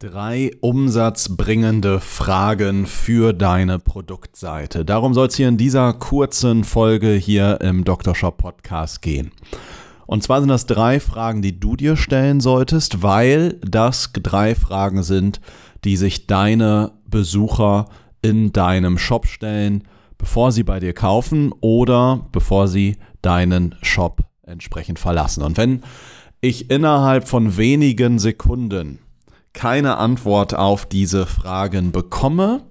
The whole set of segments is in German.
Drei umsatzbringende Fragen für deine Produktseite. Darum soll es hier in dieser kurzen Folge hier im Dr. Shop Podcast gehen. Und zwar sind das drei Fragen, die du dir stellen solltest, weil das drei Fragen sind, die sich deine Besucher in deinem Shop stellen, bevor sie bei dir kaufen oder bevor sie deinen Shop entsprechend verlassen. Und wenn ich innerhalb von wenigen Sekunden keine Antwort auf diese Fragen bekomme,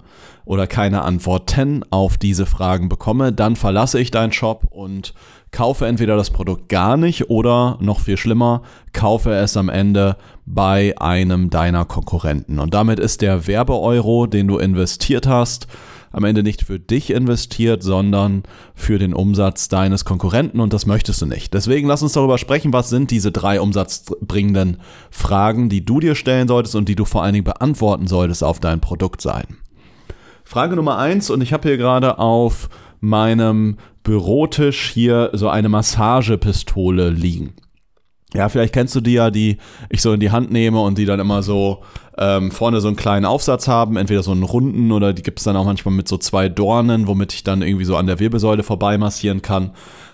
oder keine Antworten auf diese Fragen bekomme, dann verlasse ich deinen Shop und kaufe entweder das Produkt gar nicht oder noch viel schlimmer, kaufe es am Ende bei einem deiner Konkurrenten. Und damit ist der Werbeeuro, den du investiert hast, am Ende nicht für dich investiert, sondern für den Umsatz deines Konkurrenten und das möchtest du nicht. Deswegen lass uns darüber sprechen, was sind diese drei umsatzbringenden Fragen, die du dir stellen solltest und die du vor allen Dingen beantworten solltest auf deinen Produktseiten. Frage Nummer eins und ich habe hier gerade auf meinem Bürotisch hier so eine Massagepistole liegen. Ja, vielleicht kennst du die ja, die ich so in die Hand nehme und die dann immer so ähm, vorne so einen kleinen Aufsatz haben, entweder so einen runden oder die gibt es dann auch manchmal mit so zwei Dornen, womit ich dann irgendwie so an der Wirbelsäule vorbei massieren kann.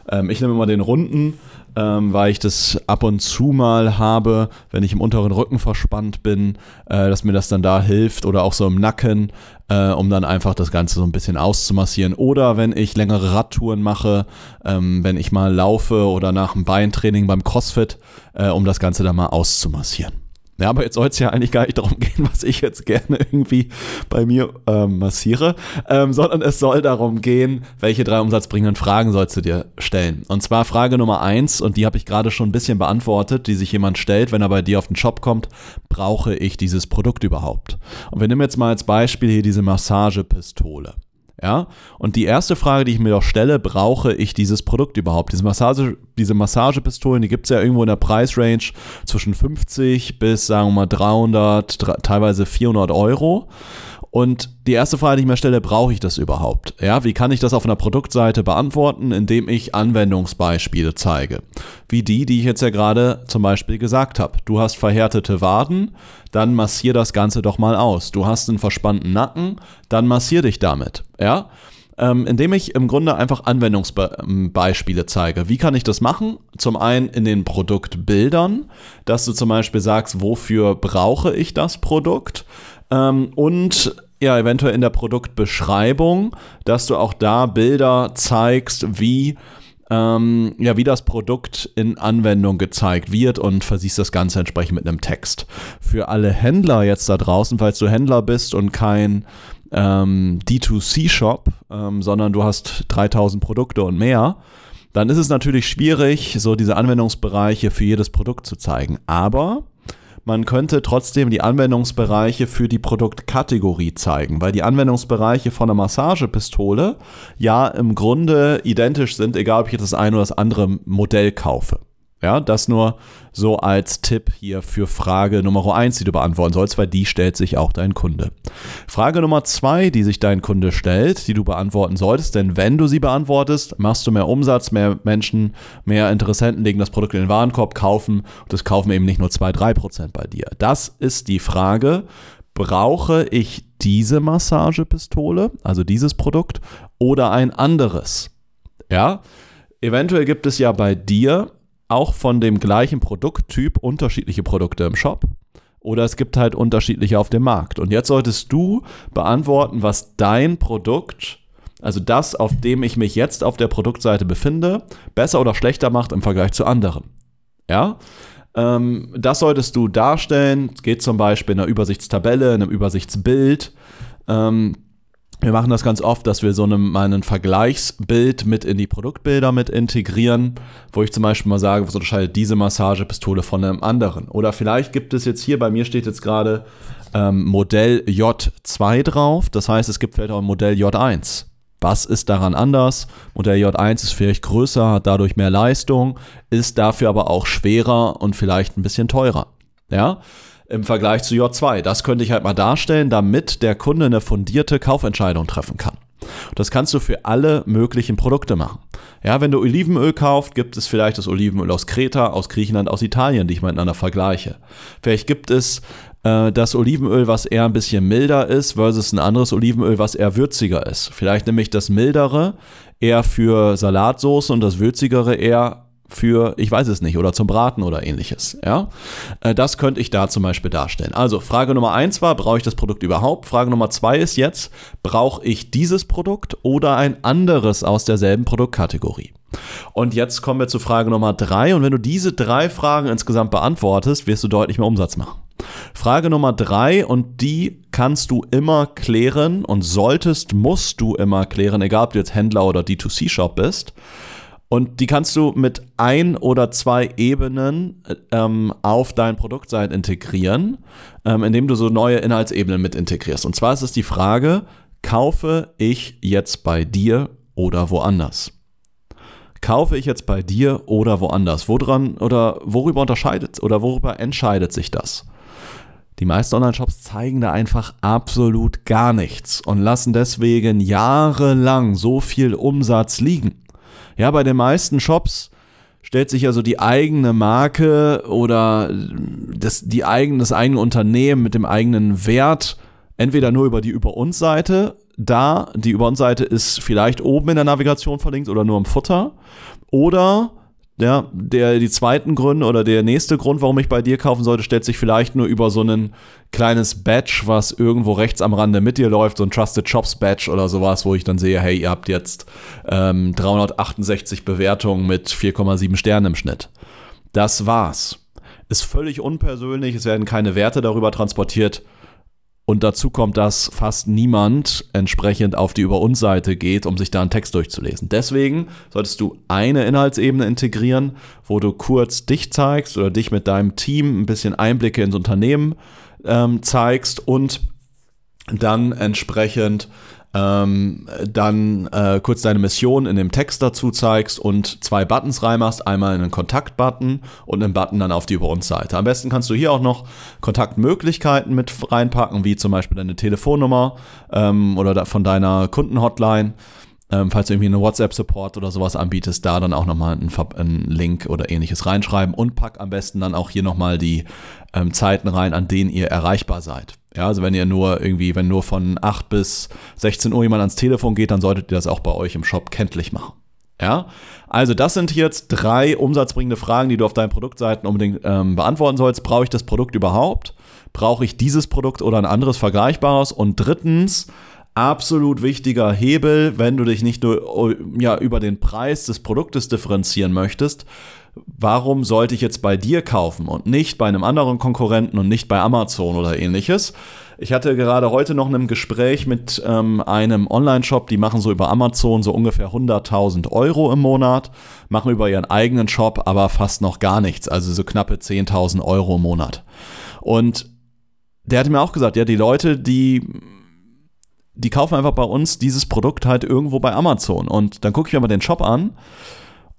Ähm, ich nehme immer den runden, ähm, weil ich das ab und zu mal habe, wenn ich im unteren Rücken verspannt bin, äh, dass mir das dann da hilft oder auch so im Nacken, äh, um dann einfach das Ganze so ein bisschen auszumassieren. Oder wenn ich längere Radtouren mache, ähm, wenn ich mal laufe oder nach dem Beintraining beim CrossFit, äh, um das Ganze dann mal auszumassieren. Ja, aber jetzt soll es ja eigentlich gar nicht darum gehen, was ich jetzt gerne irgendwie bei mir ähm, massiere, ähm, sondern es soll darum gehen, welche drei umsatzbringenden Fragen sollst du dir stellen. Und zwar Frage Nummer eins, und die habe ich gerade schon ein bisschen beantwortet, die sich jemand stellt, wenn er bei dir auf den Shop kommt, brauche ich dieses Produkt überhaupt? Und wir nehmen jetzt mal als Beispiel hier diese Massagepistole. Ja, und die erste Frage, die ich mir doch stelle, brauche ich dieses Produkt überhaupt? Diese, Massage, diese Massagepistolen, die gibt es ja irgendwo in der Preisrange zwischen 50 bis, sagen wir mal, 300, teilweise 400 Euro. Und die erste Frage, die ich mir stelle, brauche ich das überhaupt? Ja, wie kann ich das auf einer Produktseite beantworten, indem ich Anwendungsbeispiele zeige? Wie die, die ich jetzt ja gerade zum Beispiel gesagt habe. Du hast verhärtete Waden, dann massier das Ganze doch mal aus. Du hast einen verspannten Nacken, dann massier dich damit. Ja, ähm, indem ich im Grunde einfach Anwendungsbeispiele zeige. Wie kann ich das machen? Zum einen in den Produktbildern, dass du zum Beispiel sagst, wofür brauche ich das Produkt? Ähm, und ja, eventuell in der Produktbeschreibung, dass du auch da Bilder zeigst, wie ähm, ja, wie das Produkt in Anwendung gezeigt wird und versiehst das Ganze entsprechend mit einem Text. Für alle Händler jetzt da draußen, falls du Händler bist und kein ähm, D2C-Shop, ähm, sondern du hast 3000 Produkte und mehr, dann ist es natürlich schwierig, so diese Anwendungsbereiche für jedes Produkt zu zeigen. Aber man könnte trotzdem die Anwendungsbereiche für die Produktkategorie zeigen, weil die Anwendungsbereiche von einer Massagepistole ja im Grunde identisch sind, egal ob ich jetzt das eine oder das andere Modell kaufe. Ja, das nur so als Tipp hier für Frage Nummer eins, die du beantworten sollst, weil die stellt sich auch dein Kunde. Frage Nummer zwei, die sich dein Kunde stellt, die du beantworten solltest, denn wenn du sie beantwortest, machst du mehr Umsatz, mehr Menschen, mehr Interessenten legen das Produkt in den Warenkorb, kaufen und das kaufen eben nicht nur zwei, drei Prozent bei dir. Das ist die Frage, brauche ich diese Massagepistole, also dieses Produkt, oder ein anderes? Ja, eventuell gibt es ja bei dir auch von dem gleichen Produkttyp unterschiedliche Produkte im Shop oder es gibt halt unterschiedliche auf dem Markt. Und jetzt solltest du beantworten, was dein Produkt, also das, auf dem ich mich jetzt auf der Produktseite befinde, besser oder schlechter macht im Vergleich zu anderen. Ja? Ähm, das solltest du darstellen. Geht zum Beispiel in einer Übersichtstabelle, in einem Übersichtsbild. Ähm, wir machen das ganz oft, dass wir so eine, mal ein Vergleichsbild mit in die Produktbilder mit integrieren, wo ich zum Beispiel mal sage, was unterscheidet diese Massagepistole von einem anderen. Oder vielleicht gibt es jetzt hier, bei mir steht jetzt gerade ähm, Modell J2 drauf, das heißt, es gibt vielleicht auch ein Modell J1. Was ist daran anders? Modell J1 ist vielleicht größer, hat dadurch mehr Leistung, ist dafür aber auch schwerer und vielleicht ein bisschen teurer. Ja, im Vergleich zu J2. Das könnte ich halt mal darstellen, damit der Kunde eine fundierte Kaufentscheidung treffen kann. Das kannst du für alle möglichen Produkte machen. Ja, wenn du Olivenöl kaufst, gibt es vielleicht das Olivenöl aus Kreta, aus Griechenland, aus Italien, die ich miteinander vergleiche. Vielleicht gibt es äh, das Olivenöl, was eher ein bisschen milder ist, versus ein anderes Olivenöl, was eher würziger ist. Vielleicht nämlich das mildere eher für Salatsoße und das würzigere eher für, ich weiß es nicht, oder zum Braten oder ähnliches. Ja? Äh, das könnte ich da zum Beispiel darstellen. Also Frage Nummer eins war, brauche ich das Produkt überhaupt? Frage Nummer zwei ist jetzt, brauche ich dieses Produkt oder ein anderes aus derselben Produktkategorie? Und jetzt kommen wir zu Frage Nummer drei. Und wenn du diese drei Fragen insgesamt beantwortest, wirst du deutlich mehr Umsatz machen. Frage Nummer drei, und die kannst du immer klären und solltest, musst du immer klären, egal ob du jetzt Händler oder D2C-Shop bist. Und die kannst du mit ein oder zwei Ebenen ähm, auf dein Produktseite integrieren, ähm, indem du so neue Inhaltsebenen mit integrierst. Und zwar ist es die Frage, kaufe ich jetzt bei dir oder woanders? Kaufe ich jetzt bei dir oder woanders? Woran oder worüber unterscheidet oder worüber entscheidet sich das? Die meisten Online-Shops zeigen da einfach absolut gar nichts und lassen deswegen jahrelang so viel Umsatz liegen. Ja, bei den meisten Shops stellt sich also die eigene Marke oder das, die eigen, das eigene Unternehmen mit dem eigenen Wert entweder nur über die Über uns Seite da, die Über uns Seite ist vielleicht oben in der Navigation verlinkt oder nur im Futter. Oder ja, der, die zweiten Gründe oder der nächste Grund, warum ich bei dir kaufen sollte, stellt sich vielleicht nur über so ein kleines Badge, was irgendwo rechts am Rande mit dir läuft, so ein Trusted Shops Badge oder sowas, wo ich dann sehe, hey, ihr habt jetzt ähm, 368 Bewertungen mit 4,7 Sternen im Schnitt. Das war's. Ist völlig unpersönlich, es werden keine Werte darüber transportiert. Und dazu kommt, dass fast niemand entsprechend auf die Über uns Seite geht, um sich da einen Text durchzulesen. Deswegen solltest du eine Inhaltsebene integrieren, wo du kurz dich zeigst oder dich mit deinem Team ein bisschen Einblicke ins Unternehmen ähm, zeigst und dann entsprechend ähm, dann äh, kurz deine Mission in dem Text dazu zeigst und zwei Buttons reinmachst, einmal einen Kontakt-Button und einen Button dann auf die Über uns Seite. Am besten kannst du hier auch noch Kontaktmöglichkeiten mit reinpacken, wie zum Beispiel deine Telefonnummer ähm, oder von deiner Kundenhotline. Ähm, falls du irgendwie eine WhatsApp-Support oder sowas anbietest, da dann auch nochmal einen, einen Link oder ähnliches reinschreiben und pack am besten dann auch hier nochmal die ähm, Zeiten rein, an denen ihr erreichbar seid. Ja, also wenn ihr nur irgendwie, wenn nur von 8 bis 16 Uhr jemand ans Telefon geht, dann solltet ihr das auch bei euch im Shop kenntlich machen. Ja, also das sind jetzt drei umsatzbringende Fragen, die du auf deinen Produktseiten unbedingt ähm, beantworten sollst. Brauche ich das Produkt überhaupt? Brauche ich dieses Produkt oder ein anderes vergleichbares? Und drittens, absolut wichtiger Hebel, wenn du dich nicht nur ja, über den Preis des Produktes differenzieren möchtest. Warum sollte ich jetzt bei dir kaufen und nicht bei einem anderen Konkurrenten und nicht bei Amazon oder ähnliches? Ich hatte gerade heute noch ein Gespräch mit ähm, einem Online-Shop, die machen so über Amazon so ungefähr 100.000 Euro im Monat, machen über ihren eigenen Shop aber fast noch gar nichts, also so knappe 10.000 Euro im Monat. Und der hatte mir auch gesagt, ja, die Leute, die die kaufen einfach bei uns dieses Produkt halt irgendwo bei Amazon. Und dann gucke ich mir mal den Shop an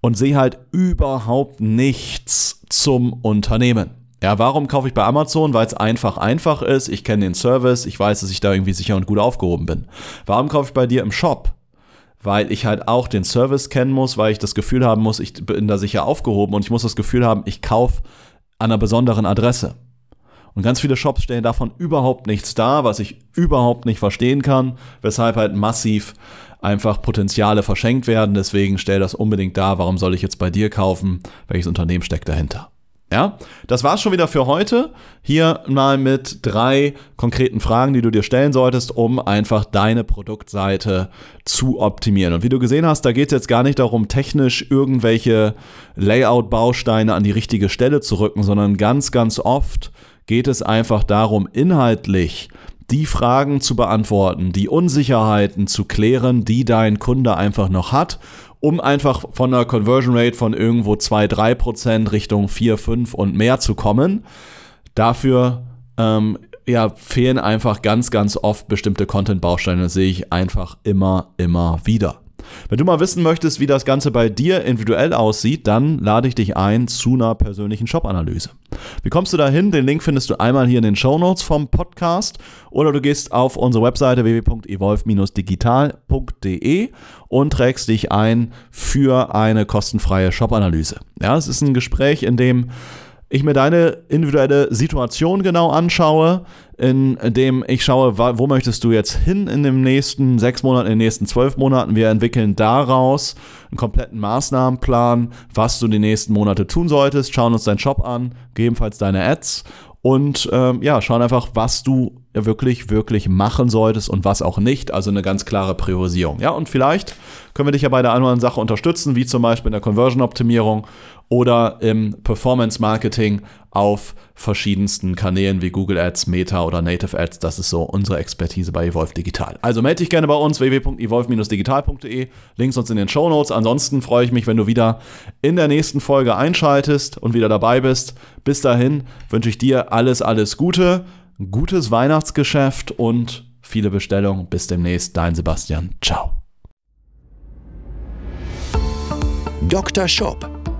und sehe halt überhaupt nichts zum Unternehmen. Ja, warum kaufe ich bei Amazon? Weil es einfach einfach ist. Ich kenne den Service, ich weiß, dass ich da irgendwie sicher und gut aufgehoben bin. Warum kaufe ich bei dir im Shop? Weil ich halt auch den Service kennen muss, weil ich das Gefühl haben muss, ich bin da sicher aufgehoben und ich muss das Gefühl haben, ich kaufe an einer besonderen Adresse. Und ganz viele Shops stellen davon überhaupt nichts dar, was ich überhaupt nicht verstehen kann, weshalb halt massiv einfach Potenziale verschenkt werden. Deswegen stell das unbedingt dar. Warum soll ich jetzt bei dir kaufen? Welches Unternehmen steckt dahinter? Ja, das war's schon wieder für heute. Hier mal mit drei konkreten Fragen, die du dir stellen solltest, um einfach deine Produktseite zu optimieren. Und wie du gesehen hast, da geht es jetzt gar nicht darum, technisch irgendwelche Layout-Bausteine an die richtige Stelle zu rücken, sondern ganz, ganz oft geht es einfach darum, inhaltlich die Fragen zu beantworten, die Unsicherheiten zu klären, die dein Kunde einfach noch hat, um einfach von einer Conversion Rate von irgendwo 2, 3 Prozent Richtung 4, 5 und mehr zu kommen. Dafür ähm, ja, fehlen einfach ganz, ganz oft bestimmte Content-Bausteine. Sehe ich einfach immer, immer wieder. Wenn du mal wissen möchtest, wie das Ganze bei dir individuell aussieht, dann lade ich dich ein zu einer persönlichen Shop-Analyse. Wie kommst du da hin? Den Link findest du einmal hier in den Show Notes vom Podcast oder du gehst auf unsere Webseite www.evolve-digital.de und trägst dich ein für eine kostenfreie Shop-Analyse. Ja, es ist ein Gespräch, in dem ich mir deine individuelle Situation genau anschaue, in dem ich schaue, wo möchtest du jetzt hin in den nächsten sechs Monaten, in den nächsten zwölf Monaten. Wir entwickeln daraus einen kompletten Maßnahmenplan, was du die nächsten Monate tun solltest, schauen uns deinen Shop an, gegebenenfalls deine Ads und ähm, ja, schauen einfach, was du wirklich, wirklich machen solltest und was auch nicht. Also eine ganz klare Priorisierung. Ja, und vielleicht können wir dich ja bei der anderen Sache unterstützen, wie zum Beispiel in der Conversion-Optimierung oder im Performance-Marketing auf verschiedensten Kanälen wie Google Ads, Meta oder Native Ads. Das ist so unsere Expertise bei Evolve Digital. Also melde dich gerne bei uns www.evolve-digital.de. Links uns in den Show Notes. Ansonsten freue ich mich, wenn du wieder in der nächsten Folge einschaltest und wieder dabei bist. Bis dahin wünsche ich dir alles, alles Gute, gutes Weihnachtsgeschäft und viele Bestellungen. Bis demnächst, dein Sebastian. Ciao. Dr. Shop